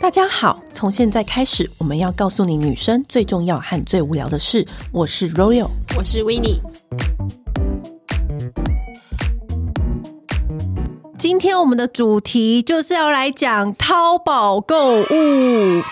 大家好，从现在开始，我们要告诉你女生最重要和最无聊的事。我是 Royal，我是 Winnie。今天我们的主题就是要来讲淘宝购物。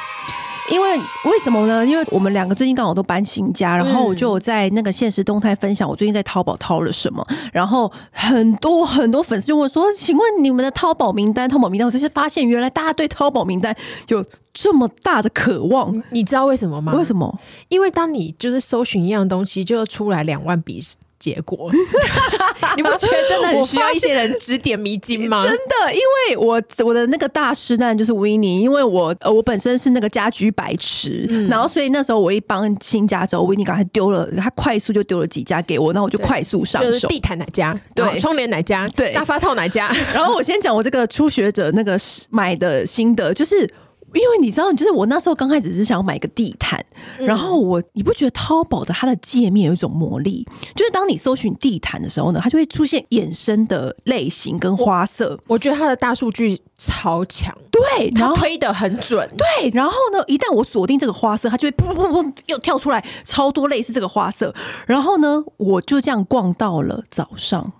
因为为什么呢？因为我们两个最近刚好都搬新家，然后我就在那个现实动态分享我最近在淘宝淘了什么，然后很多很多粉丝就问说：“请问你们的淘宝名单？淘宝名单？”我就是发现原来大家对淘宝名单有这么大的渴望，你知道为什么吗？为什么？因为当你就是搜寻一样东西，就出来两万笔。结果，你不觉得真的很需要一些人指点迷津吗？真的，因为我我的那个大师当然就是 Winnie，因为我呃我本身是那个家居白痴，嗯、然后所以那时候我一帮新家之后，Winnie 刚才丢了，他快速就丢了几家给我，那我就快速上手，就是、地毯哪家？对，窗帘哪家？对，沙发套哪家？然后我先讲我这个初学者那个买的心得，就是。因为你知道，就是我那时候刚开始是想要买个地毯，嗯、然后我你不觉得淘宝的它的界面有一种魔力？就是当你搜寻地毯的时候呢，它就会出现衍生的类型跟花色。我，我觉得它的大数据超强，对，然后推的很准，对。然后呢，一旦我锁定这个花色，它就会噗噗噗噗又跳出来超多类似这个花色。然后呢，我就这样逛到了早上。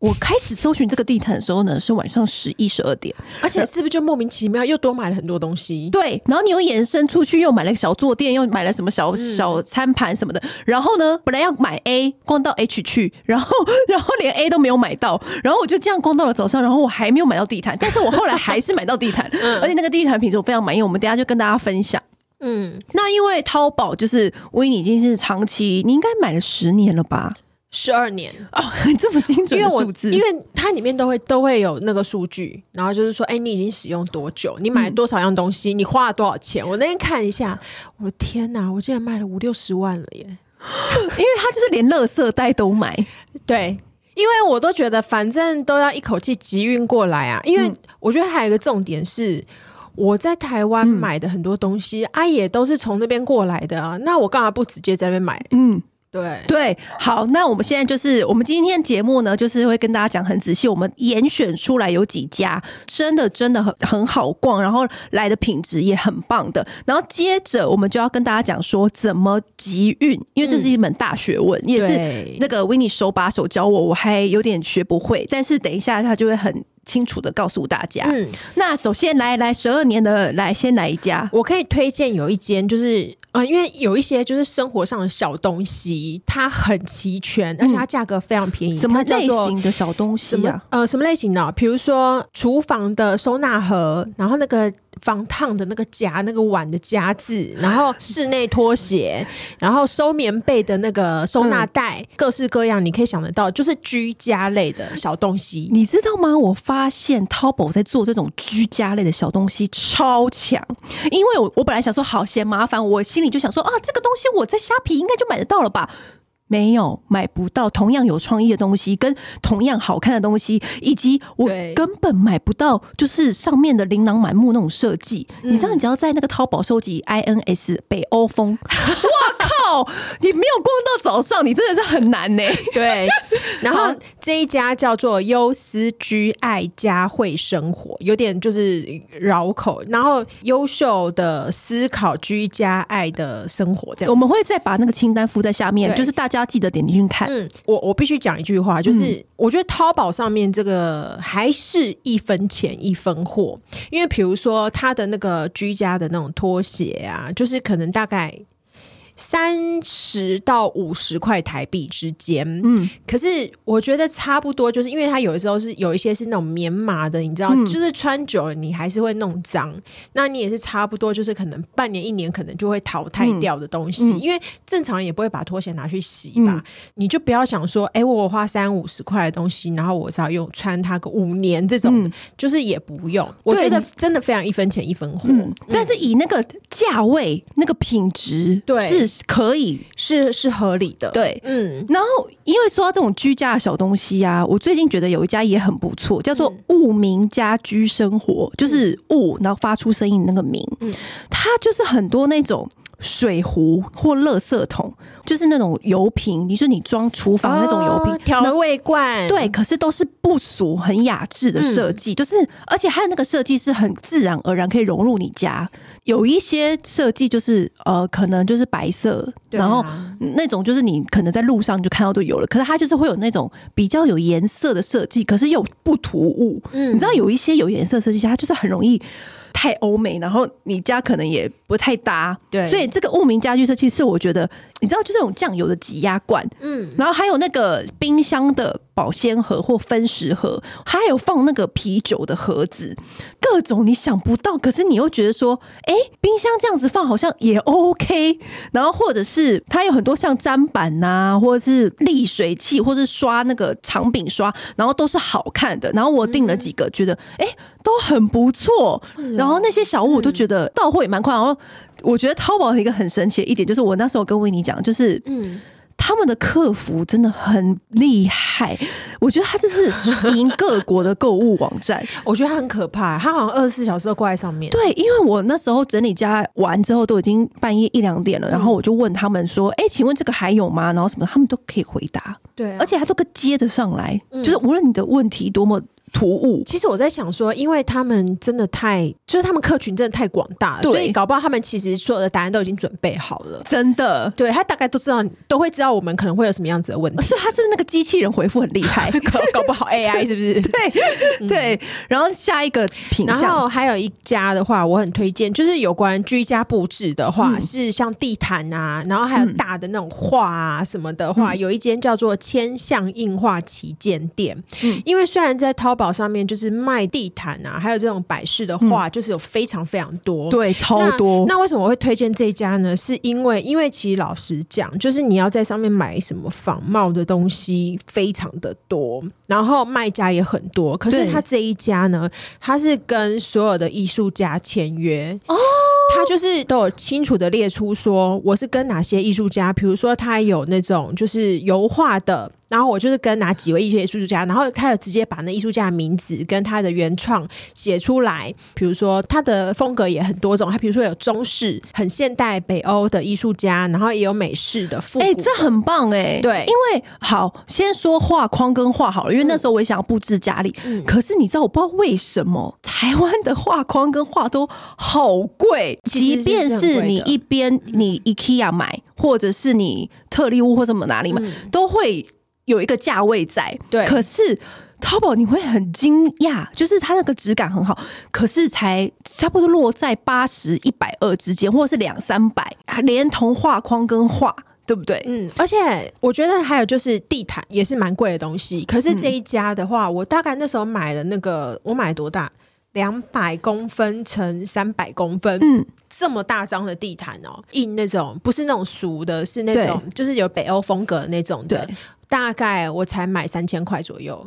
我开始搜寻这个地毯的时候呢，是晚上十一十二点，而且是不是就莫名其妙又多买了很多东西？对，然后你又延伸出去，又买了个小坐垫，又买了什么小小餐盘什么的。然后呢，本来要买 A，逛到 H 去，然后 然后连 A 都没有买到，然后我就这样逛到了早上，然后我还没有买到地毯，但是我后来还是买到地毯，而且那个地毯品质我非常满意，我们等下就跟大家分享。嗯，那因为淘宝就是 Winnie 已经是长期，你应该买了十年了吧？十二年哦，这么精准的数字，因为它里面都会都会有那个数据，然后就是说，哎，你已经使用多久？你买了多少样东西？嗯、你花了多少钱？我那天看一下，我的天哪，我竟然卖了五六十万了耶！因为他就是连垃圾袋都买，对，因为我都觉得反正都要一口气集运过来啊。因为我觉得还有一个重点是，我在台湾买的很多东西，啊，也都是从那边过来的啊。那我干嘛不直接在那边买？嗯。对。对，好，那我们现在就是我们今天节目呢，就是会跟大家讲很仔细，我们严选出来有几家真的真的很很好逛，然后来的品质也很棒的，然后接着我们就要跟大家讲说怎么集运，因为这是一门大学问，嗯、也是那个 Winnie 手把手教我，我还有点学不会，但是等一下他就会很清楚的告诉大家。嗯，那首先来来十二年的来先来一家，我可以推荐有一间就是。啊、呃，因为有一些就是生活上的小东西，它很齐全，而且它价格非常便宜。什么类型的小东西啊？呃，什么类型的？比如说厨房的收纳盒，然后那个。防烫的那个夹，那个碗的夹子，然后室内拖鞋，然后收棉被的那个收纳袋，嗯、各式各样，你可以想得到，就是居家类的小东西。你知道吗？我发现淘宝在做这种居家类的小东西超强，因为我我本来想说好嫌麻烦，我心里就想说啊，这个东西我在虾皮应该就买得到了吧。没有买不到同样有创意的东西，跟同样好看的东西，以及我根本买不到，就是上面的琳琅满目那种设计。嗯、你知道，你只要在那个淘宝收集 INS 北欧风，哇 靠！你没有逛到早上，你真的是很难呢。对，然后这一家叫做优思居爱家会生活，有点就是绕口。然后优秀的思考居家爱的生活，这样我们会再把那个清单附在下面，就是大家。记得点进去看。嗯，我我必须讲一句话，就是我觉得淘宝上面这个还是一分钱一分货，因为比如说他的那个居家的那种拖鞋啊，就是可能大概。三十到五十块台币之间，嗯，可是我觉得差不多，就是因为它有的时候是有一些是那种棉麻的，你知道，嗯、就是穿久了你还是会弄脏，那你也是差不多，就是可能半年一年可能就会淘汰掉的东西，嗯、因为正常人也不会把拖鞋拿去洗吧，嗯、你就不要想说，哎、欸，我花三五十块的东西，然后我是要用穿它个五年这种，嗯、就是也不用，我觉得真的非常一分钱一分货，但是以那个价位那个品质，对。是。可以。是是合理的，对，嗯。然后因为说到这种居家的小东西啊，我最近觉得有一家也很不错，叫做物名家居生活，嗯、就是物然后发出声音的那个名，嗯，它就是很多那种水壶或垃圾桶，就是那种油瓶，你说你装厨房那种油瓶，调、哦、味罐，对，可是都是不俗、很雅致的设计，嗯、就是而且它的那个设计是很自然而然可以融入你家。有一些设计就是呃，可能就是白色，啊、然后那种就是你可能在路上就看到都有了，可是它就是会有那种比较有颜色的设计，可是又不突兀。嗯，你知道有一些有颜色设计，它就是很容易。太欧美，然后你家可能也不太搭，对，所以这个物明家具设计是我觉得，你知道，就这种酱油的挤压罐，嗯，然后还有那个冰箱的保鲜盒或分食盒，还有放那个啤酒的盒子，各种你想不到，可是你又觉得说，哎，冰箱这样子放好像也 OK，然后或者是它有很多像砧板呐、啊，或者是沥水器，或是刷那个长柄刷，然后都是好看的，然后我订了几个，嗯、觉得哎。诶都很不错，然后那些小物我都觉得到货也蛮快。然后我觉得淘宝一个很神奇的一点就是，我那时候跟维尼讲，就是嗯，他们的客服真的很厉害。我觉得他这是赢各国的购物网站。我觉得他很可怕，他好像二十四小时都挂在上面。对，因为我那时候整理家完之后都已经半夜一两点了，然后我就问他们说：“哎，请问这个还有吗？”然后什么，他们都可以回答。对，而且他都可以接得上来，就是无论你的问题多么。突兀，其实我在想说，因为他们真的太，就是他们客群真的太广大了，对。所以搞不好他们其实所有的答案都已经准备好了，真的，对他大概都知道，都会知道我们可能会有什么样子的问。题，所以他是那个机器人回复很厉害，搞搞不好 AI 是不是？对对，然后下一个品项，然后还有一家的话，我很推荐，就是有关居家布置的话，嗯、是像地毯啊，然后还有大的那种画啊什么的话，嗯、有一间叫做千象印画旗舰店，嗯，因为虽然在淘宝上面就是卖地毯啊，还有这种摆饰的画，就是有非常非常多，对，超多。那为什么我会推荐这家呢？是因为，因为其实老实讲，就是你要在上面买什么仿冒的东西，非常的多，然后卖家也很多。可是他这一家呢，他是跟所有的艺术家签约哦，他就是都有清楚的列出说，我是跟哪些艺术家，比如说他有那种就是油画的。然后我就是跟哪几位艺术家，然后他有直接把那艺术家的名字跟他的原创写出来。比如说他的风格也很多种，他比如说有中式、很现代、北欧的艺术家，然后也有美式的复古的。哎、欸，这很棒哎、欸！对，因为好先说画框跟画好了，因为那时候我也想要布置家里。嗯、可是你知道，我不知道为什么台湾的画框跟画都好贵，即便是你一边你 IKEA 买，或者是你特利屋或什么哪里买，嗯、都会。有一个价位在，对，可是淘宝你会很惊讶，就是它那个质感很好，可是才差不多落在八十一百二之间，或者是两三百，连同画框跟画，对不对？嗯，而且我觉得还有就是地毯也是蛮贵的东西，可是这一家的话，嗯、我大概那时候买了那个，我买多大？两百公分乘三百公分，嗯，这么大张的地毯哦、喔，印那种不是那种俗的，是那种就是有北欧风格的那种的。大概我才买三千块左右，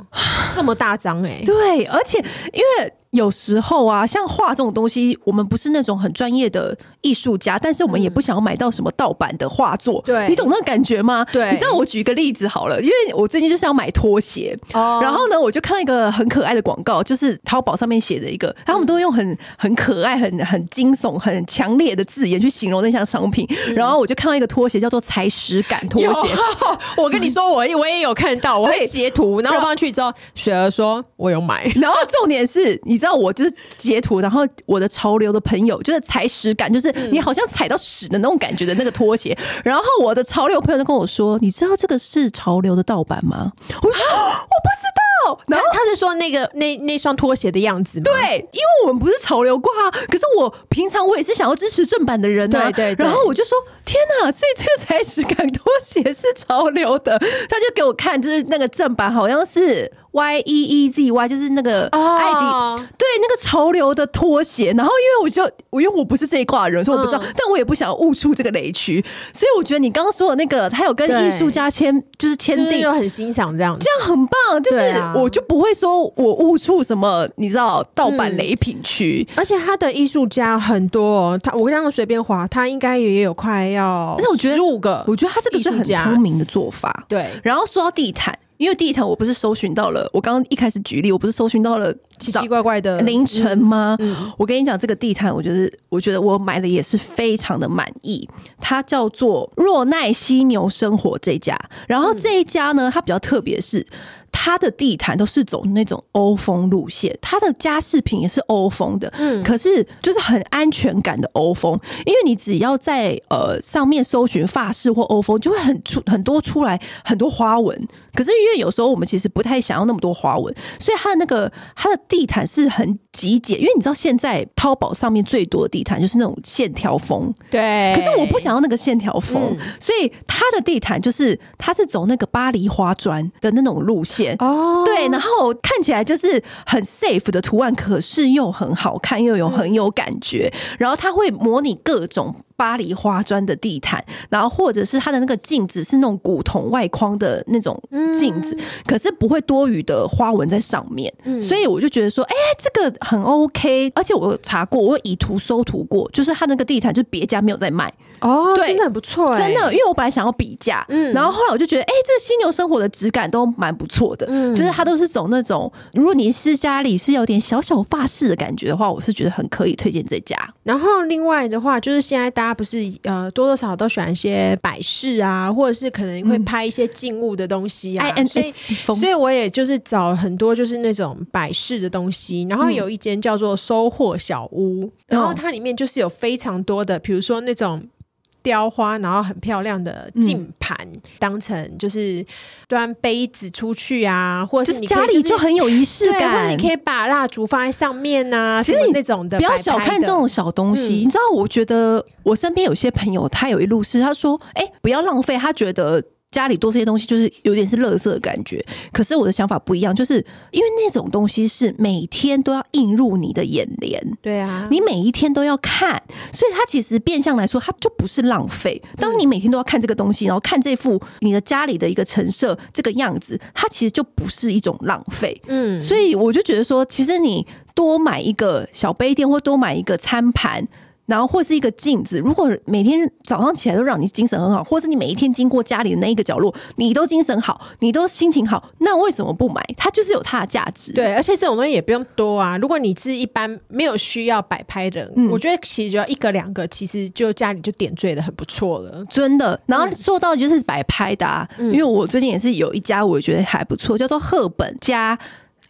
这么大张哎、对，而且因为。有时候啊，像画这种东西，我们不是那种很专业的艺术家，但是我们也不想要买到什么盗版的画作。对，你懂那感觉吗？对，你知道我举一个例子好了，因为我最近就是要买拖鞋，哦，然后呢，我就看到一个很可爱的广告，就是淘宝上面写的一个，然后我们都用很很可爱、很很惊悚、很强烈的字眼去形容那项商品。然后我就看到一个拖鞋叫做踩屎感拖鞋。我跟你说，我我也有看到，我会截图，然后放上去之后，雪儿说我有买。然后重点是你。你知道我就是截图，然后我的潮流的朋友就是踩屎感，就是你好像踩到屎的那种感觉的那个拖鞋。然后我的潮流朋友就跟我说：“你知道这个是潮流的盗版吗？”我说：“ 我不知道。”然后他是说那个那那双拖鞋的样子吗？对，因为我们不是潮流挂，可是我平常我也是想要支持正版的人啊。对对对。然后我就说：“天哪！所以这个踩屎感拖鞋是潮流的。”他就给我看，就是那个正版好像是。Y E E Z Y 就是那个艾迪，oh. 对那个潮流的拖鞋。然后因为我就我因为我不是这一挂的人，所以我不知道，嗯、但我也不想要误触这个雷区。所以我觉得你刚刚说的那个，他有跟艺术家签，就是签订，又很欣赏这样，这样很棒。就是我就不会说我误触什么，你知道盗版雷品区。而且他的艺术家很多，他我刚刚随便划，他应该也有快要，那我觉得十五个。我觉得他这个是很聪明的做法。对，然后说到地毯。因为地毯我不是搜寻到了，我刚刚一开始举例，我不是搜寻到了奇奇怪怪的凌晨吗？嗯嗯、我跟你讲，这个地毯，我觉得，我觉得我买的也是非常的满意。它叫做若奈犀牛生活这家，然后这一家呢，它比较特别是。它的地毯都是走那种欧风路线，他的家饰品也是欧风的，嗯，可是就是很安全感的欧风，因为你只要在呃上面搜寻发饰或欧风，就会很出很多出来很多花纹。可是因为有时候我们其实不太想要那么多花纹，所以他的那个他的地毯是很极简。因为你知道现在淘宝上面最多的地毯就是那种线条风，对。可是我不想要那个线条风，嗯，所以他的地毯就是他是走那个巴黎花砖的那种路线。哦，对，然后看起来就是很 safe 的图案，可是又很好看，又有很有感觉。然后它会模拟各种巴黎花砖的地毯，然后或者是它的那个镜子是那种古铜外框的那种镜子，可是不会多余的花纹在上面。所以我就觉得说，哎，这个很 OK。而且我有查过，我有以图搜图过，就是它那个地毯就别家没有在卖。哦，对，真的很不错，真的，因为我本来想要比价，嗯，然后后来我就觉得，哎，这个犀牛生活的质感都蛮不错的，嗯，就是它都是走那种，如果你是家里是有点小小法式的感觉的话，我是觉得很可以推荐这家。然后另外的话，就是现在大家不是呃多多少少都喜欢一些摆饰啊，或者是可能会拍一些静物的东西啊，嗯、所以所以我也就是找了很多就是那种摆饰的东西，然后有一间叫做收获小屋，嗯、然后它里面就是有非常多的，比如说那种。雕花，然后很漂亮的镜盘，嗯、当成就是端杯子出去啊，或者是你、就是、家里就很有仪式感，或者你可以把蜡烛放在上面啊，其实那种的，不要小看这种小东西。嗯、你知道，我觉得我身边有些朋友，他有一路是他说，哎、欸，不要浪费，他觉得。家里多这些东西，就是有点是垃圾的感觉。可是我的想法不一样，就是因为那种东西是每天都要映入你的眼帘，对啊，你每一天都要看，所以它其实变相来说，它就不是浪费。当你每天都要看这个东西，然后看这副你的家里的一个陈设这个样子，它其实就不是一种浪费。嗯，所以我就觉得说，其实你多买一个小杯垫，或多买一个餐盘。然后或是一个镜子，如果每天早上起来都让你精神很好，或是你每一天经过家里的那一个角落，你都精神好，你都心情好，那为什么不买？它就是有它的价值。对，而且这种东西也不用多啊。如果你是一般没有需要摆拍的，嗯、我觉得其实只要一个两个，其实就家里就点缀的很不错了，真的。然后说到就是摆拍的、啊，嗯、因为我最近也是有一家我觉得还不错，叫做赫本家。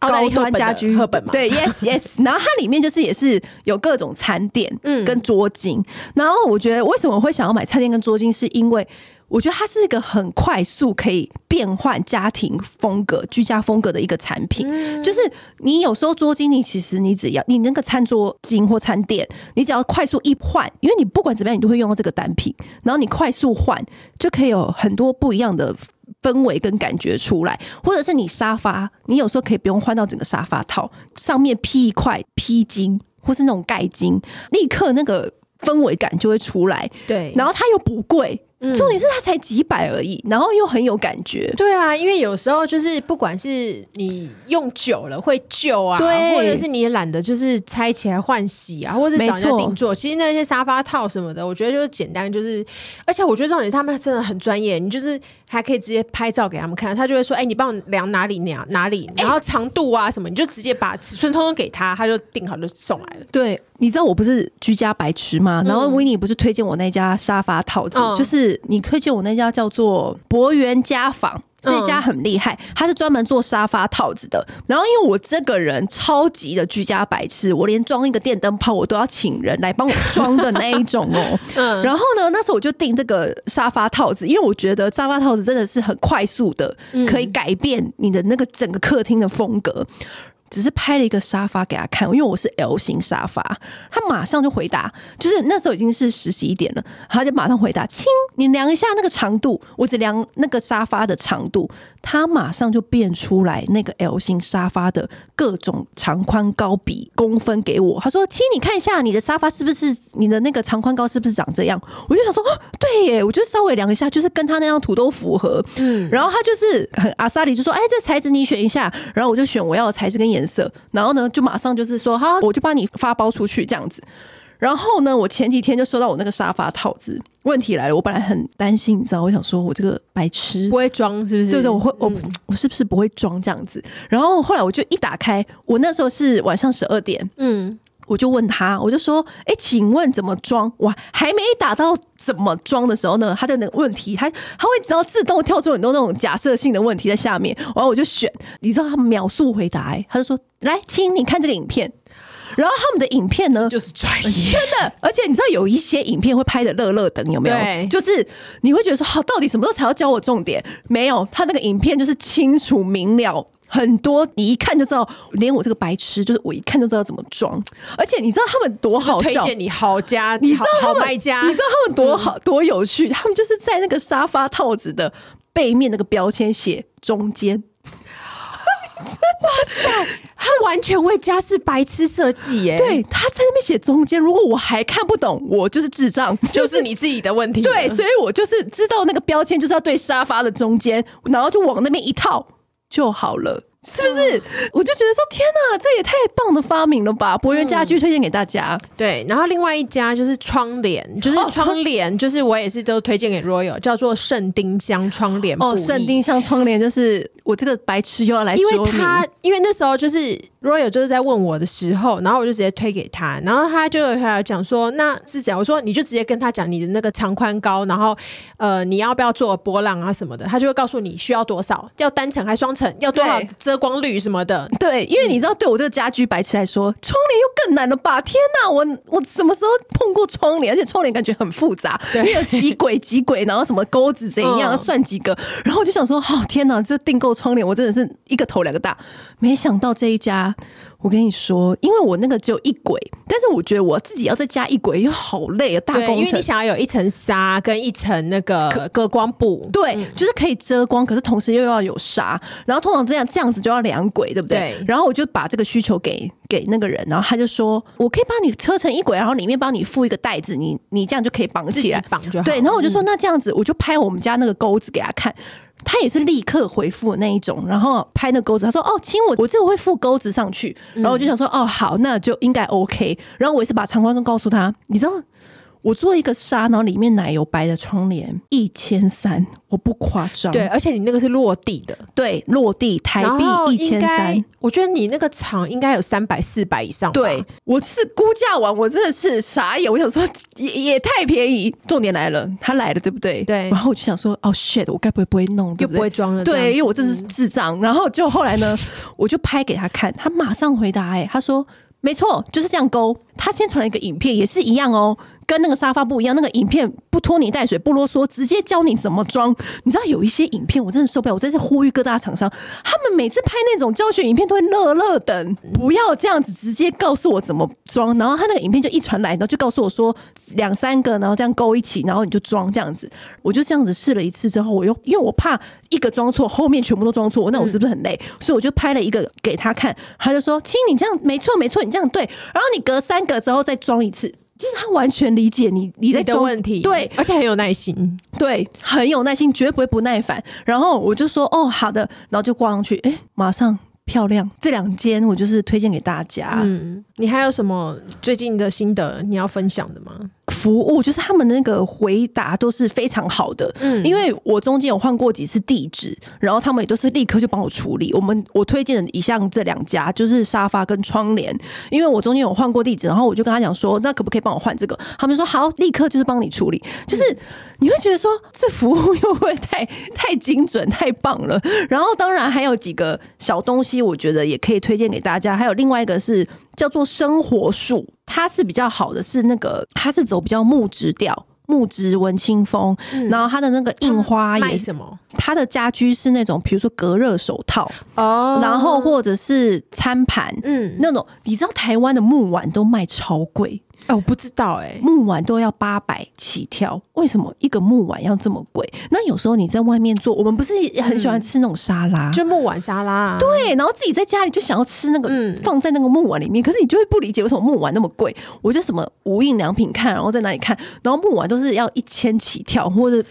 高端家居赫本嘛，对，yes yes，然后它里面就是也是有各种餐垫，嗯，跟桌巾。嗯、然后我觉得为什么会想要买餐垫跟桌巾，是因为我觉得它是一个很快速可以变换家庭风格、居家风格的一个产品。嗯、就是你有时候桌巾，你其实你只要你那个餐桌巾或餐垫，你只要快速一换，因为你不管怎么样，你都会用到这个单品，然后你快速换就可以有很多不一样的。氛围跟感觉出来，或者是你沙发，你有时候可以不用换到整个沙发套，上面披一块披巾，或是那种盖巾，立刻那个氛围感就会出来。对，然后它又不贵。重点是它才几百而已，然后又很有感觉。对啊，因为有时候就是不管是你用久了会旧啊，对，或者是你懒得就是拆起来换洗啊，或者是找人家定做。其实那些沙发套什么的，我觉得就是简单，就是而且我觉得重点他们真的很专业，你就是还可以直接拍照给他们看，他就会说：“哎，你帮我量哪里量哪里，然后长度啊什么，你就直接把尺寸通通给他，他就定好就送来了。”对，你知道我不是居家白痴吗？然后维尼不是推荐我那家沙发套子，就是。你推荐我那家叫做博源家纺，这家很厉害，他是专门做沙发套子的。然后因为我这个人超级的居家白痴，我连装一个电灯泡我都要请人来帮我装的那一种哦。然后呢，那时候我就订这个沙发套子，因为我觉得沙发套子真的是很快速的，可以改变你的那个整个客厅的风格。只是拍了一个沙发给他看，因为我是 L 型沙发，他马上就回答，就是那时候已经是十一点了，他就马上回答：“亲，你量一下那个长度，我只量那个沙发的长度。”他马上就变出来那个 L 型沙发的各种长宽高比公分给我。他说：“亲，你看一下你的沙发是不是你的那个长宽高是不是长这样？”我就想说：“哦，对耶，我就稍微量一下，就是跟他那张图都符合。”嗯，然后他就是很阿萨里就说：“哎，这材质你选一下。”然后我就选我要的材质跟颜色，然后呢，就马上就是说：“好，我就帮你发包出去这样子。”然后呢，我前几天就收到我那个沙发套子，问题来了，我本来很担心，你知道，我想说我这个白痴不会装是不是？对对，我会我、嗯、我是不是不会装这样子？然后后来我就一打开，我那时候是晚上十二点，嗯，我就问他，我就说，哎，请问怎么装？哇，还没打到怎么装的时候呢，他的那个问题，他他会只要自动跳出很多那种假设性的问题在下面，然后我就选，你知道他秒速回答，哎，他就说，来，亲，你看这个影片。然后他们的影片呢，就是专业，真的。而且你知道有一些影片会拍的乐乐等有没有？就是你会觉得说，好，到底什么时候才要教我重点？没有，他那个影片就是清楚明了，很多你一看就知道，连我这个白痴，就是我一看就知道怎么装。而且你知道他们多好笑？是是推荐你好家，你知道他们好卖家，你知道他们多好、嗯、多有趣？他们就是在那个沙发套子的背面那个标签写中间。哇塞，他完全为家是白痴设计耶！对，他在那边写中间，如果我还看不懂，我就是智障，就是你自己的问题。对，所以我就是知道那个标签就是要对沙发的中间，然后就往那边一套就好了。是不是？我就觉得说，天哪，这也太棒的发明了吧！博元家居推荐给大家。嗯。对，然后另外一家就是窗帘，就是窗帘，就是我也是都推荐给 Royal，叫做圣丁香窗帘。哦，圣丁香窗帘就是我这个白痴又要来说，因为他因为那时候就是 Royal 就是在问我的时候，然后我就直接推给他，然后他就还讲说，那是怎样？我说你就直接跟他讲你的那个长宽高，然后呃你要不要做波浪啊什么的，他就会告诉你需要多少，要单层还双层，要多少。遮光率什么的，对，因为你知道，对我这个家居白痴来说，窗帘又更难了吧？天哪，我我什么时候碰过窗帘？而且窗帘感觉很复杂，因为有几轨几轨，然后什么钩子怎样，要 算几个，然后我就想说，哦天哪，这订购窗帘，我真的是一个头两个大，没想到这一家。我跟你说，因为我那个只有一轨，但是我觉得我自己要再加一轨又好累啊，大工程。因为你想要有一层纱跟一层那个隔光布，对、嗯，就是可以遮光，可是同时又要有纱。然后通常这样这样子就要两轨，对不对？对。然后我就把这个需求给给那个人，然后他就说，我可以帮你车成一轨，然后里面帮你附一个袋子，你你这样就可以绑起来，绑就好。对。然后我就说，那这样子，我就拍我们家那个钩子给他看。他也是立刻回复那一种，然后拍那钩子，他说：“哦，亲，我我这个会附钩子上去。”然后我就想说：“哦，好，那就应该 OK。”然后我也是把长宽高告诉他，你知道。我做一个纱，然后里面奶油白的窗帘，一千三，我不夸张。对，而且你那个是落地的，对，落地台币一千三。我觉得你那个厂应该有三百、四百以上。对，我是估价完，我真的是傻眼。我想说也，也也太便宜。重点来了，他来了，对不对？对。然后我就想说，哦，shit，我该不会不会弄，对不对？又不会装了。对，因为我这是智障。嗯、然后就后来呢，我就拍给他看，他马上回答，哎，他说没错，就是这样勾。他先传了一个影片，也是一样哦。跟那个沙发不一样，那个影片不拖泥带水，不啰嗦，直接教你怎么装。你知道有一些影片我真的受不了，我真是呼吁各大厂商，他们每次拍那种教学影片都会乐乐等，不要这样子直接告诉我怎么装。然后他那个影片就一传来，然后就告诉我说两三个，然后这样勾一起，然后你就装这样子。我就这样子试了一次之后，我又因为我怕一个装错，后面全部都装错，那我是不是很累？所以我就拍了一个给他看，他就说：“亲，你这样没错没错，你这样对。”然后你隔三个之后再装一次。就是他完全理解你你在装的问题，对，而且很有耐心，对，很有耐心，绝对不会不耐烦。然后我就说，哦，好的，然后就挂上去，哎，马上。漂亮，这两间我就是推荐给大家。嗯，你还有什么最近的心得你要分享的吗？服务就是他们的那个回答都是非常好的。嗯，因为我中间有换过几次地址，然后他们也都是立刻就帮我处理。我们我推荐的一项这两家就是沙发跟窗帘，因为我中间有换过地址，然后我就跟他讲说，那可不可以帮我换这个？他们说好，立刻就是帮你处理。就是你会觉得说，这服务又会太太精准、太棒了。然后当然还有几个小东西。我觉得也可以推荐给大家。还有另外一个是叫做生活树，它是比较好的，是那个它是走比较木质调，木质文青风。嗯、然后它的那个印花也什么？它的家居是那种，比如说隔热手套哦，然后或者是餐盘，嗯，那种你知道台湾的木碗都卖超贵。哎，我不知道哎、欸，木碗都要八百起跳，为什么一个木碗要这么贵？那有时候你在外面做，我们不是很喜欢吃那种沙拉，嗯、就木碗沙拉、啊，对，然后自己在家里就想要吃那个，放在那个木碗里面，可是你就会不理解为什么木碗那么贵。我就什么无印良品看，然后在哪里看，然后木碗都是要一千起跳，或者。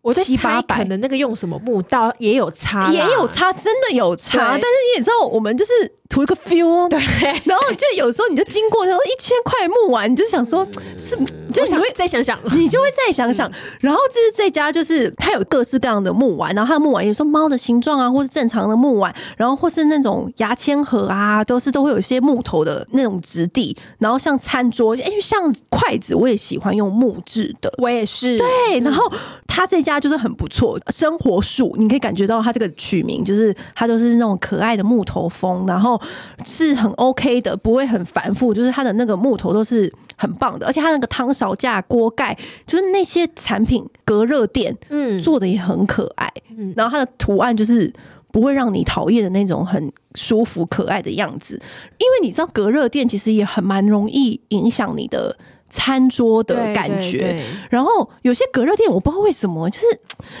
我在猜，可能那个用什么木刀也有差，也有差，真的有差。但是你也知道，我们就是图一个 feel，对。然后就有时候你就经过，然后一千块木碗，你就想说，是，就你会再想想，你就会再想想。然后就是这家，就是它有各式各样的木碗，然后它的木碗有时候猫的形状啊，或是正常的木碗，然后或是那种牙签盒啊，都是都会有一些木头的那种质地。然后像餐桌，哎，像筷子，我也喜欢用木质的，我也是。对，然后它这家就是很不错，生活树，你可以感觉到它这个取名就是它都是那种可爱的木头风，然后。是很 OK 的，不会很繁复，就是它的那个木头都是很棒的，而且它那个汤勺架、锅盖，就是那些产品隔热垫，嗯，做的也很可爱，嗯，然后它的图案就是不会让你讨厌的那种很舒服可爱的样子，因为你知道隔热垫其实也很蛮容易影响你的餐桌的感觉，然后有些隔热垫我不知道为什么，就是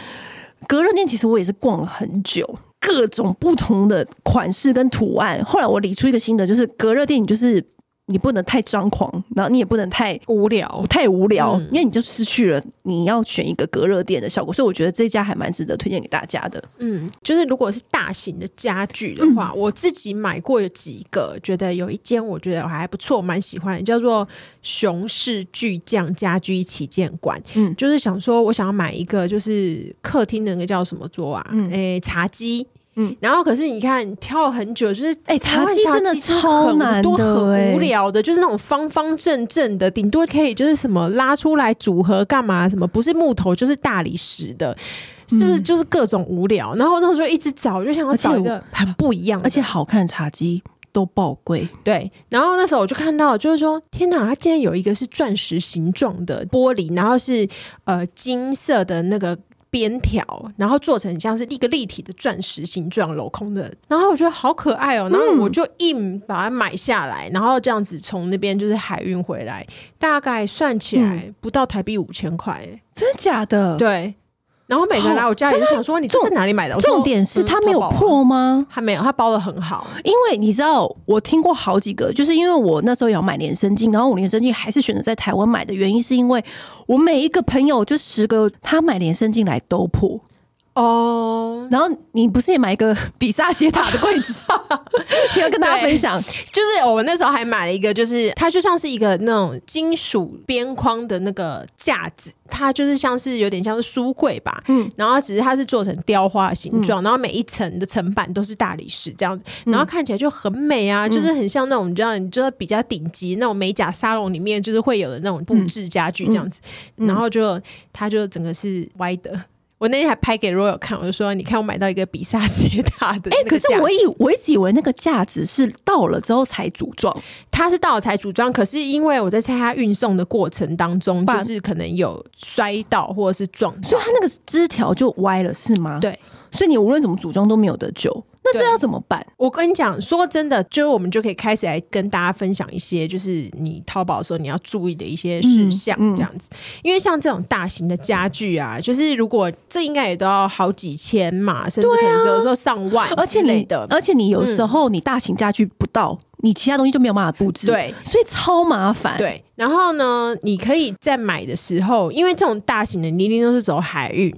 隔热垫其实我也是逛了很久。各种不同的款式跟图案，后来我理出一个新的，就是隔热垫，就是。你不能太张狂，然后你也不能太无聊，太无聊，嗯、因为你就失去了你要选一个隔热垫的效果。所以我觉得这家还蛮值得推荐给大家的。嗯，就是如果是大型的家具的话，嗯、我自己买过有几个，觉得有一间我觉得还不错，蛮喜欢，叫做熊氏巨匠家居旗舰馆。嗯，就是想说我想要买一个，就是客厅的那个叫什么桌啊？嗯，诶、欸，茶几。嗯，然后可是你看挑了很久，就是哎，茶几真的超难的，很无聊的，就是那种方方正正的，顶多可以就是什么拉出来组合干嘛？什么不是木头就是大理石的，是不是就是各种无聊？然后那时候一直找，就想要找一个很不一样，而且好看的茶几都爆贵。对，然后那时候我就看到，就是说天哪，它竟然有一个是钻石形状的玻璃，然后是呃金色的那个。边条，然后做成像是一个立体的钻石形状镂空的，然后我觉得好可爱哦，然后我就硬把它买下来，然后这样子从那边就是海运回来，大概算起来不到台币五千块，真的假的？对。然后每个人来我家里就想说，你这是哪里买的？重点是它没有破吗？它没有，它包的很好。因为你知道，我听过好几个，就是因为我那时候也要买连身镜，然后我连身镜还是选择在台湾买的原因，是因为我每一个朋友就十个，他买连身镜来都破。哦，oh, 然后你不是也买一个比萨斜塔的柜子？你要跟大家分享，就是我们那时候还买了一个，就是它就像是一个那种金属边框的那个架子，它就是像是有点像是书柜吧，嗯，然后只是它是做成雕花的形状，嗯、然后每一层的层板都是大理石这样子，然后看起来就很美啊，嗯、就是很像那种你知道，你知道比较顶级那种美甲沙龙里面就是会有的那种布置家具这样子，然后就它就整个是歪的。我那天还拍给 Royal 看，我就说：“你看，我买到一个比萨斜塔的。”哎，可是我以我一直以为那个架子是到了之后才组装，它是到了才组装。可是因为我在猜它运送的过程当中，就是可能有摔到或者是撞，所以它那个枝条就歪了，是吗？对，所以你无论怎么组装都没有得救。那这要怎么办？我跟你讲，说真的，就是我们就可以开始来跟大家分享一些，就是你淘宝的时候你要注意的一些事项，这样子。嗯嗯、因为像这种大型的家具啊，就是如果这应该也都要好几千嘛，甚至可能有时候上万而且你的。而且你有时候你大型家具不到。你其他东西就没有办法布置，对，所以超麻烦。对，然后呢，你可以在买的时候，因为这种大型的，你一定都是走海运。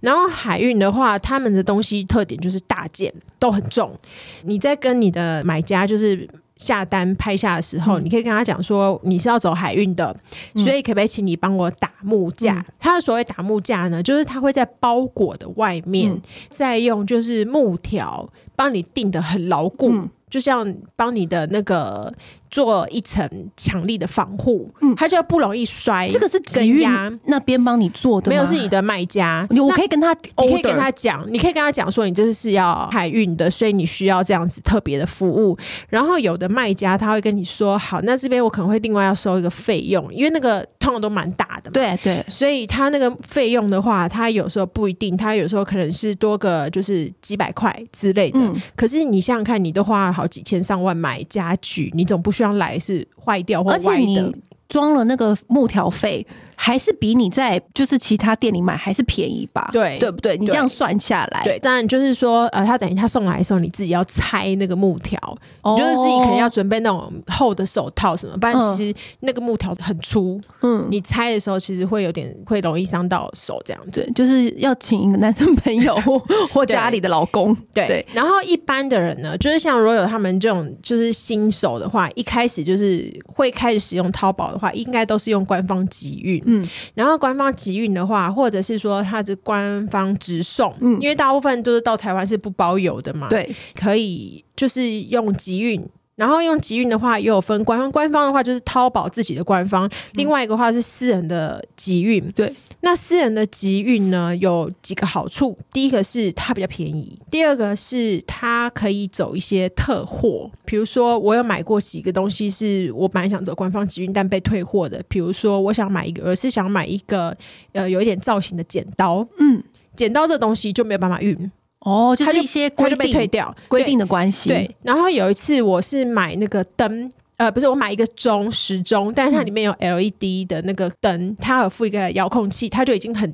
然后海运的话，他们的东西特点就是大件，都很重。你在跟你的买家就是下单拍下的时候，嗯、你可以跟他讲说你是要走海运的，嗯、所以可不可以请你帮我打木架？他的所谓打木架呢，就是他会在包裹的外面、嗯、再用就是木条帮你定得很牢固。就像帮你的那个做一层强力的防护，嗯，它就不容易摔。这个是吉运那边帮你做的，没有是你的卖家。我可以跟他，你可以跟他讲，你可以跟他讲说，你这是要海运的，所以你需要这样子特别的服务。然后有的卖家他会跟你说，好，那这边我可能会另外要收一个费用，因为那个通常都蛮大的嘛，对对，所以他那个费用的话，他有时候不一定，他有时候可能是多个就是几百块之类的。嗯，可是你想想看，你都花了好几千上万买家具，你总不需要来是坏掉或歪的。而且你装了那个木条费，还是比你在就是其他店里买还是便宜吧？对，对不对？你这样算下来，对，当然就是说，呃，他等于他送来的时候，你自己要拆那个木条，哦、你就是自己可能要准备那种厚的手套什么，不然其实那个木条很粗，嗯，你拆的时候其实会有点会容易伤到手，这样子。对，就是要请一个男生朋友 或家里的老公，对。对，然后一般的人呢，就是像如果有他们这种就是新手的话，一开始就是会开始使用淘宝的话，应该都是用官方集运，嗯，然后官方集运的话，或者是说它是官方直送，嗯，因为大部分都是到台湾是不包邮的嘛，对，可以就是用集运。然后用集运的话，也有分官方，官方的话就是淘宝自己的官方，另外一个话是私人的集运。对，那私人的集运呢，有几个好处，第一个是它比较便宜，第二个是它可以走一些特货，比如说我有买过几个东西，是我本来想走官方集运，但被退货的，比如说我想买一个，我是想买一个呃有一点造型的剪刀，嗯，剪刀这东西就没有办法运。哦，就是一些规定被退掉规定的关系。对，然后有一次我是买那个灯，呃，不是我买一个钟时钟，但是它里面有 LED 的那个灯，它有附一个遥控器，它就已经很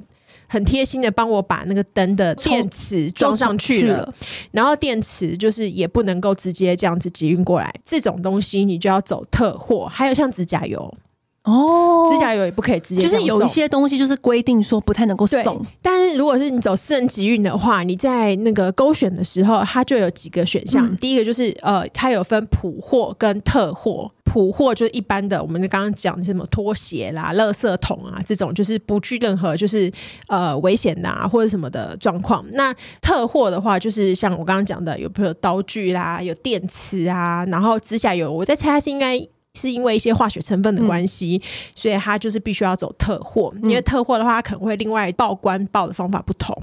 很贴心的帮我把那个灯的电池装上去了。然后电池就是也不能够直接这样子集运过来，这种东西你就要走特货。还有像指甲油。哦，指甲油也不可以直接，就是有一些东西就是规定说不太能够送。但是如果是你走私人集运的话，你在那个勾选的时候，它就有几个选项。嗯、第一个就是呃，它有分普货跟特货。普货就是一般的，我们刚刚讲的什么拖鞋啦、垃圾桶啊这种，就是不具任何就是呃危险呐、啊、或者什么的状况。那特货的话，就是像我刚刚讲的，有比如刀具啦、有电池啊，然后指甲油，我在猜它是应该。是因为一些化学成分的关系，嗯、所以它就是必须要走特货。因为特货的话，它可能会另外报关报的方法不同。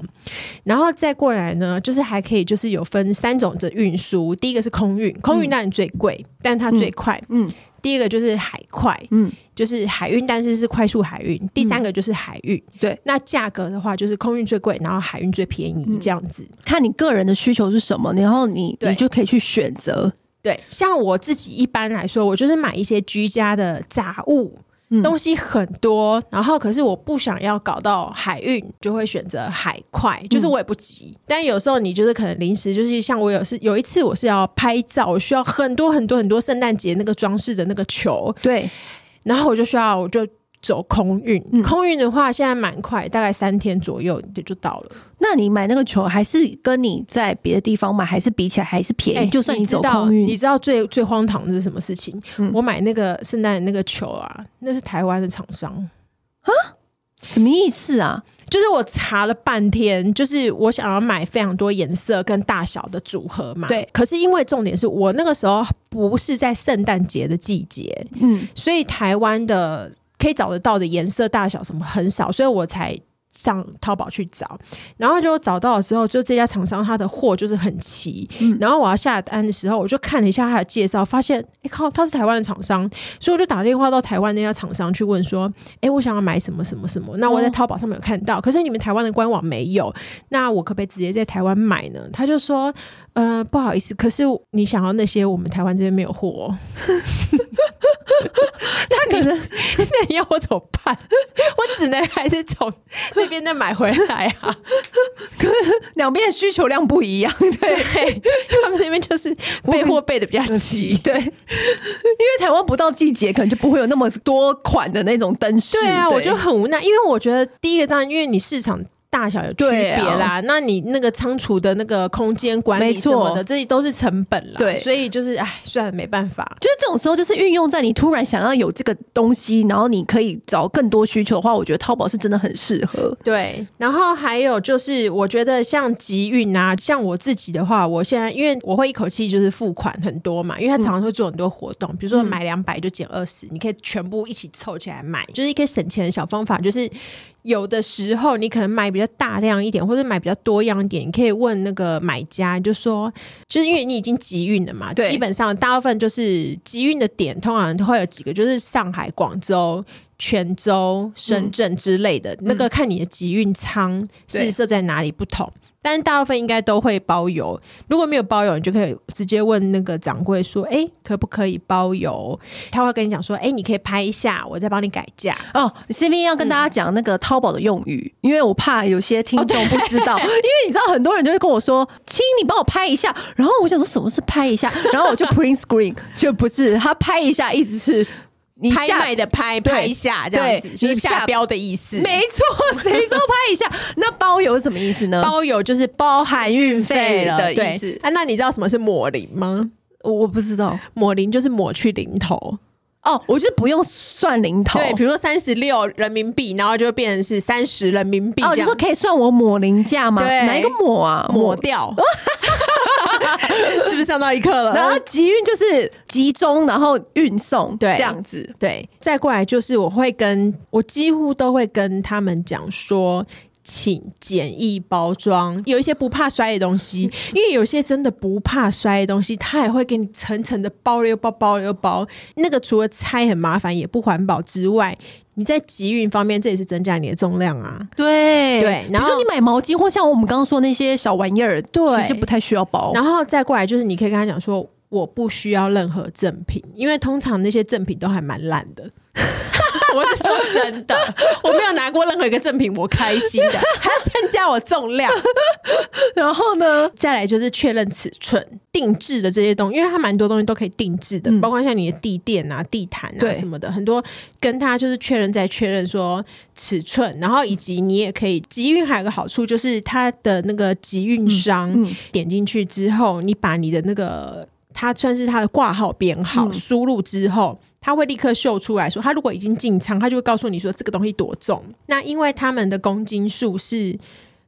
然后再过来呢，就是还可以，就是有分三种的运输。第一个是空运，空运当然最贵，嗯、但它最快。嗯。第二个就是海快，嗯，就是海运，但是是快速海运。第三个就是海运。对，那价格的话，就是空运最贵，然后海运最便宜，这样子。看你个人的需求是什么，然后你你就可以去选择。对，像我自己一般来说，我就是买一些居家的杂物，嗯、东西很多，然后可是我不想要搞到海运，就会选择海快，就是我也不急。嗯、但有时候你就是可能临时，就是像我有是有一次我是要拍照，我需要很多很多很多圣诞节那个装饰的那个球，对，然后我就需要我就。走空运，嗯、空运的话现在蛮快，大概三天左右就就到了。那你买那个球还是跟你在别的地方买，还是比起来还是便宜？欸、就算你走空运，你知道最最荒唐的是什么事情？嗯、我买那个圣诞那个球啊，那是台湾的厂商啊？什么意思啊？就是我查了半天，就是我想要买非常多颜色跟大小的组合嘛。对，可是因为重点是我那个时候不是在圣诞节的季节，嗯，所以台湾的。可以找得到的颜色大小什么很少，所以我才上淘宝去找，然后就找到的时候，就这家厂商他的货就是很齐，嗯、然后我要下单的时候，我就看了一下他的介绍，发现哎靠，他是台湾的厂商，所以我就打电话到台湾那家厂商去问说，哎，我想要买什么什么什么，那我在淘宝上面有看到，哦、可是你们台湾的官网没有，那我可不可以直接在台湾买呢？他就说，呃，不好意思，可是你想要那些我们台湾这边没有货，哦。他可能 那你要我怎么办？我只能还是从那边再买回来啊。可是两边的需求量不一样，对，对他们那边就是备货备的比较齐，对。因为台湾不到季节，可能就不会有那么多款的那种灯饰。对啊，对我就很无奈，因为我觉得第一个当然，因为你市场。大小有区别啦，啊、那你那个仓储的那个空间管理什么的，这些都是成本啦。对，所以就是哎，算了，没办法。就是这种时候，就是运用在你突然想要有这个东西，然后你可以找更多需求的话，我觉得淘宝是真的很适合。对，然后还有就是，我觉得像集运啊，像我自己的话，我现在因为我会一口气就是付款很多嘛，因为他常常会做很多活动，嗯、比如说买两百就减二十，你可以全部一起凑起来买，就是一个省钱的小方法，就是。有的时候你可能买比较大量一点，或者买比较多样一点，你可以问那个买家，就说，就是因为你已经集运了嘛，对基本上大部分就是集运的点，通常都会有几个，就是上海、广州、泉州、深圳之类的。嗯、那个看你的集运仓是设在哪里不同。但是大部分应该都会包邮。如果没有包邮，你就可以直接问那个掌柜说：“哎、欸，可不可以包邮？”他会跟你讲说：“哎、欸，你可以拍一下，我再帮你改价。”哦，这边要跟大家讲那个淘宝的用语、嗯，因为我怕有些听众不知道、哦，因为你知道很多人就会跟我说：“亲，你帮我拍一下。”然后我想说什么是拍一下，然后我就 print screen，就不是他拍一下，意思是。你拍卖的拍拍一下这样子，就是下标的意思。没错，谁说拍一下？那包邮是什么意思呢？包邮就是包含运费的意思。啊，那你知道什么是抹零吗？我不知道，抹零就是抹去零头。哦，我就不用算零头。对，比如说三十六人民币，然后就变成是三十人民币。哦，你说可以算我抹零价吗？对，哪一个抹啊？抹掉。是不是上到一课了？然后集运就是集中，然后运送，对，这样子。对，再过来就是我会跟我几乎都会跟他们讲说，请简易包装，有一些不怕摔的东西，因为有些真的不怕摔的东西，他也会给你层层的包了又包，包了又包。那个除了拆很麻烦，也不环保之外。你在集运方面，这也是增加你的重量啊。对对，然后你买毛巾，或像我们刚刚说那些小玩意儿，对，其实不太需要包。然后再过来就是，你可以跟他讲说，我不需要任何赠品，因为通常那些赠品都还蛮烂的。我是说真的，我没有拿过任何一个赠品，我开心的，还要增加我重量。然后呢，再来就是确认尺寸、定制的这些东西，因为它蛮多东西都可以定制的，嗯、包括像你的地垫啊、地毯啊什么的，很多跟他就是确认再确认说尺寸，然后以及你也可以集运，还有个好处就是它的那个集运商、嗯嗯、点进去之后，你把你的那个它算是它的挂号编号输入之后。他会立刻秀出来说，他如果已经进仓，他就会告诉你说这个东西多重。那因为他们的公斤数是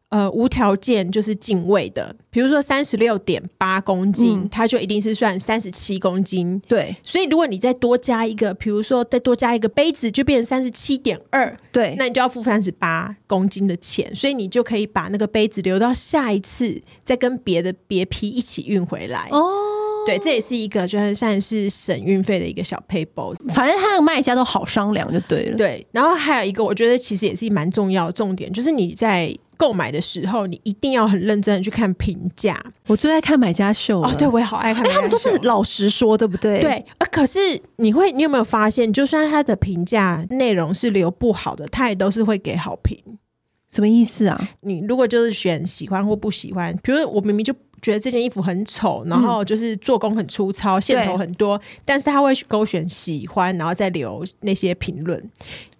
呃无条件就是进位的，比如说三十六点八公斤，它、嗯、就一定是算三十七公斤。对，所以如果你再多加一个，比如说再多加一个杯子，就变成三十七点二。对，那你就要付三十八公斤的钱，所以你就可以把那个杯子留到下一次再跟别的别批一起运回来。哦。对，这也是一个就算算是省运费的一个小配包，反正他的卖家都好商量就对了。对，然后还有一个，我觉得其实也是蛮重要的重点，就是你在购买的时候，你一定要很认真的去看评价。我最爱看买家秀哦，对，我也好爱看买家秀。他们都是老实说，对不对？对，呃，可是你会，你有没有发现，就算他的评价内容是留不好的，他也都是会给好评。什么意思啊？你如果就是选喜欢或不喜欢，比如我明明就。觉得这件衣服很丑，然后就是做工很粗糙，嗯、线头很多，但是他会勾选喜欢，然后再留那些评论。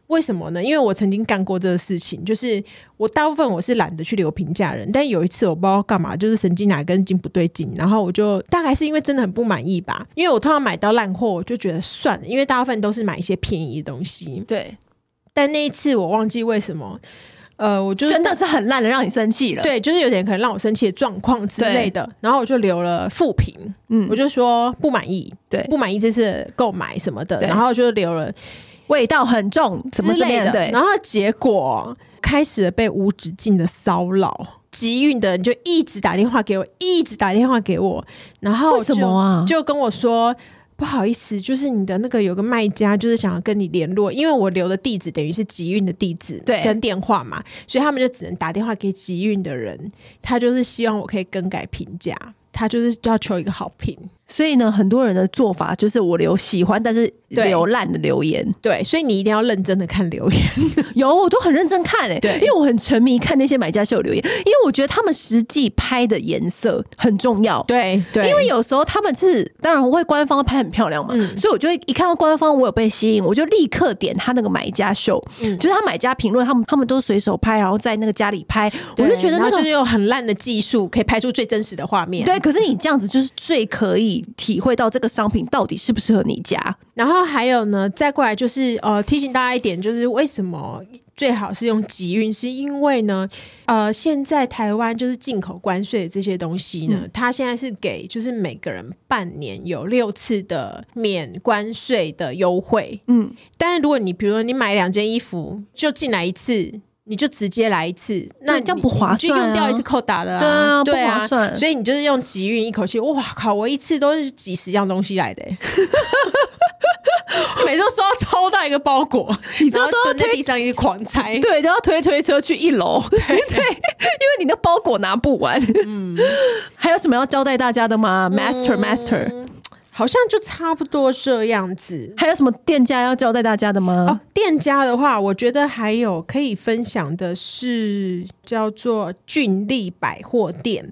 为什么呢？因为我曾经干过这个事情，就是我大部分我是懒得去留评价人，但有一次我不知道干嘛，就是神经哪根筋不对劲，然后我就大概是因为真的很不满意吧，因为我通常买到烂货，我就觉得算了，因为大部分都是买一些便宜的东西。对，但那一次我忘记为什么。呃，我就真的是很烂的，让你生气了。对，就是有点可能让我生气的状况之类的。然后我就留了负评，嗯，我就说不满意，对，不满意这次购买什么的。然后就留了味道很重之类的。对，然后结果开始了被无止境的骚扰，集运的人就一直打电话给我，一直打电话给我，然后为什么啊？就跟我说。不好意思，就是你的那个有个卖家，就是想要跟你联络，因为我留的地址等于是集运的地址，对，跟电话嘛，所以他们就只能打电话给集运的人，他就是希望我可以更改评价，他就是要求一个好评。所以呢，很多人的做法就是我留喜欢，但是留烂的留言对。对，所以你一定要认真的看留言。有，我都很认真看诶、欸，对，因为我很沉迷看那些买家秀留言，因为我觉得他们实际拍的颜色很重要。对对，因为有时候他们是当然我会官方拍很漂亮嘛，嗯，所以我就会一看到官方我有被吸引，我就立刻点他那个买家秀，嗯，就是他买家评论，他们他们都随手拍，然后在那个家里拍，我就觉得那个就是有很烂的技术可以拍出最真实的画面。对，可是你这样子就是最可以体会到这个商品到底适不适合你家，然后还有呢，再过来就是呃，提醒大家一点，就是为什么最好是用集运，是因为呢，呃，现在台湾就是进口关税这些东西呢，嗯，它现在是给就是每个人半年有六次的免关税的优惠，嗯，但是如果你比如说你买两件衣服就进来一次。你就直接来一次，那你这样不划算，就用掉一次扣打了啊！对啊，不划算。所以你就是用集运一口气，哇靠！我一次都是几十样东西来的，每次都收到超大一个包裹，你知道都要蹲在地上一直狂拆，对，都要推推车去一楼，对 对，因为你的包裹拿不完。嗯，还有什么要交代大家的吗？Master Master，嗯，好像就差不多这样子。还有什么店家要交代大家的吗？哦，店家的话，我觉得还有可以分享的是叫做俊丽百货店。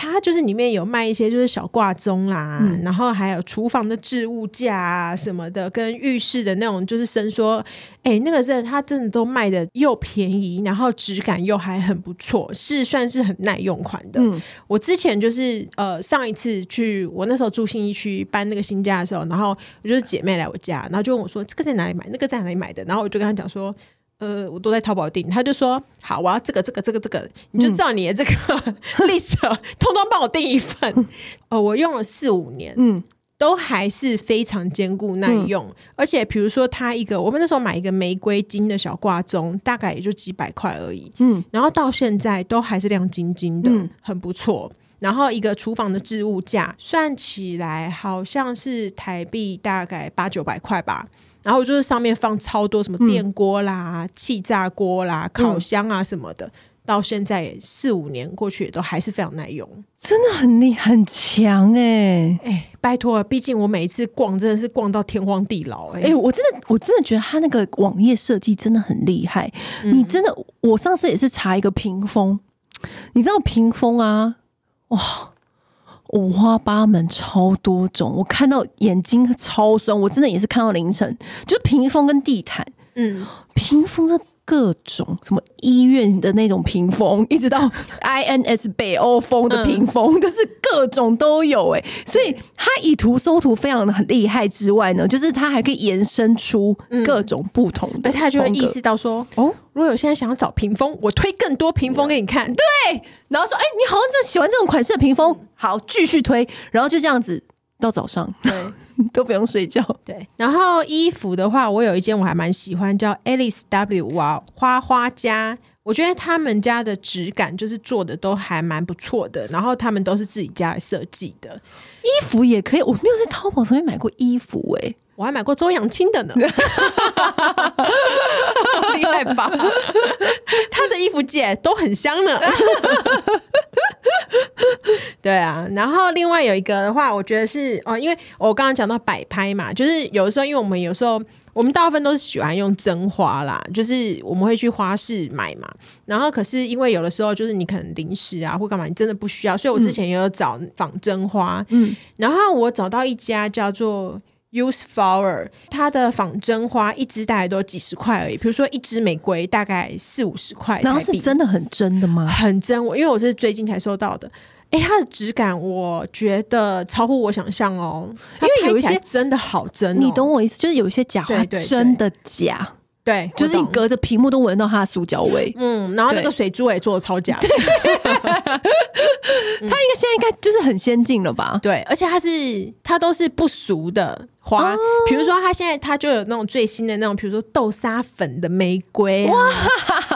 它就是里面有卖一些就是小挂钟啦，嗯、然后还有厨房的置物架啊什么的，跟浴室的那种就是伸缩，哎、欸，那个真的它真的都卖的又便宜，然后质感又还很不错，是算是很耐用款的。嗯、我之前就是呃上一次去我那时候住信义区搬那个新家的时候，然后我就是姐妹来我家，然后就问我说这个在哪里买，那个在哪里买的，然后我就跟她讲说。呃，我都在淘宝订，他就说好，我要这个这个这个这个，你就照你的这个 list，通通帮我订一份。呃，我用了四五年，嗯，都还是非常坚固耐用。嗯、而且比如说，它一个我们那时候买一个玫瑰金的小挂钟，大概也就几百块而已，嗯，然后到现在都还是亮晶晶的，嗯、很不错。然后一个厨房的置物架，算起来好像是台币大概八九百块吧。然后就是上面放超多什么电锅啦、嗯、气炸锅啦、烤箱啊什么的，嗯、到现在四五年过去也都还是非常耐用，真的很厉很强哎、欸、哎，拜托了，毕竟我每一次逛真的是逛到天荒地老哎、欸、哎，我真的我真的觉得他那个网页设计真的很厉害，嗯、你真的我上次也是查一个屏风，你知道屏风啊？哇。五花八门，超多种，我看到眼睛超酸，我真的也是看到凌晨。就是屏风跟地毯，嗯，屏风是各种什么医院的那种屏风，一直到 INS 北欧风的屏风，嗯、就是各种都有哎。所以它以图搜图非常的很厉害之外呢，就是它还可以延伸出各种不同的，而且它就会意识到说哦。如果有现在想要找屏风，我推更多屏风给你看。对，然后说，哎、欸，你好像喜欢这种款式的屏风，好，继续推，然后就这样子到早上，对，都不用睡觉。对，然后衣服的话，我有一件我还蛮喜欢，叫 Alice W 哇花花家，我觉得他们家的质感就是做的都还蛮不错的，然后他们都是自己家来设计的，衣服也可以，我没有在淘宝上面买过衣服哎、欸。我还买过周扬青的呢，厉害吧？他的衣服界都很香呢。对啊，然后另外有一个的话，我觉得是哦，因为我刚刚讲到摆拍嘛，就是有的时候，因为我们有时候我们大部分都是喜欢用真花啦，就是我们会去花市买嘛。然后可是因为有的时候就是你可能临时啊或干嘛，你真的不需要，所以我之前也有找仿真花，嗯，然后我找到一家叫做。Use Flower，它的仿真花一支大概都几十块而已。比如说一支玫瑰大概四五十块，然后是真的很真的吗？很真，我因为我是最近才收到的。哎、欸，它的质感我觉得超乎我想象哦，因为有一些真的好真、哦，你懂我意思？就是有一些假花真的假。对，就是你隔着屏幕都闻到它的塑胶味。嗯，然后那个水珠也做的超假的。它应该现在应该就是很先进了吧？对，而且它是它都是不俗的花，比如说它现在它就有那种最新的那种，比如说豆沙粉的玫瑰哇，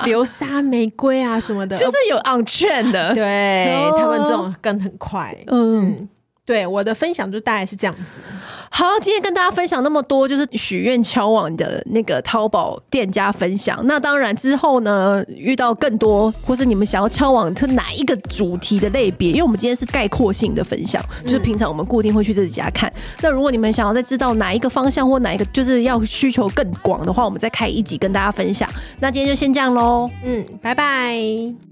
流沙玫瑰啊什么的，就是有 on trend 的。对，他们这种跟很快。嗯，对，我的分享就大概是这样子。好，今天跟大家分享那么多，就是许愿敲网的那个淘宝店家分享。那当然之后呢，遇到更多，或是你们想要敲网是哪一个主题的类别？因为我们今天是概括性的分享，就是平常我们固定会去这几家看。嗯、那如果你们想要再知道哪一个方向或哪一个就是要需求更广的话，我们再开一集跟大家分享。那今天就先这样喽，嗯，拜拜。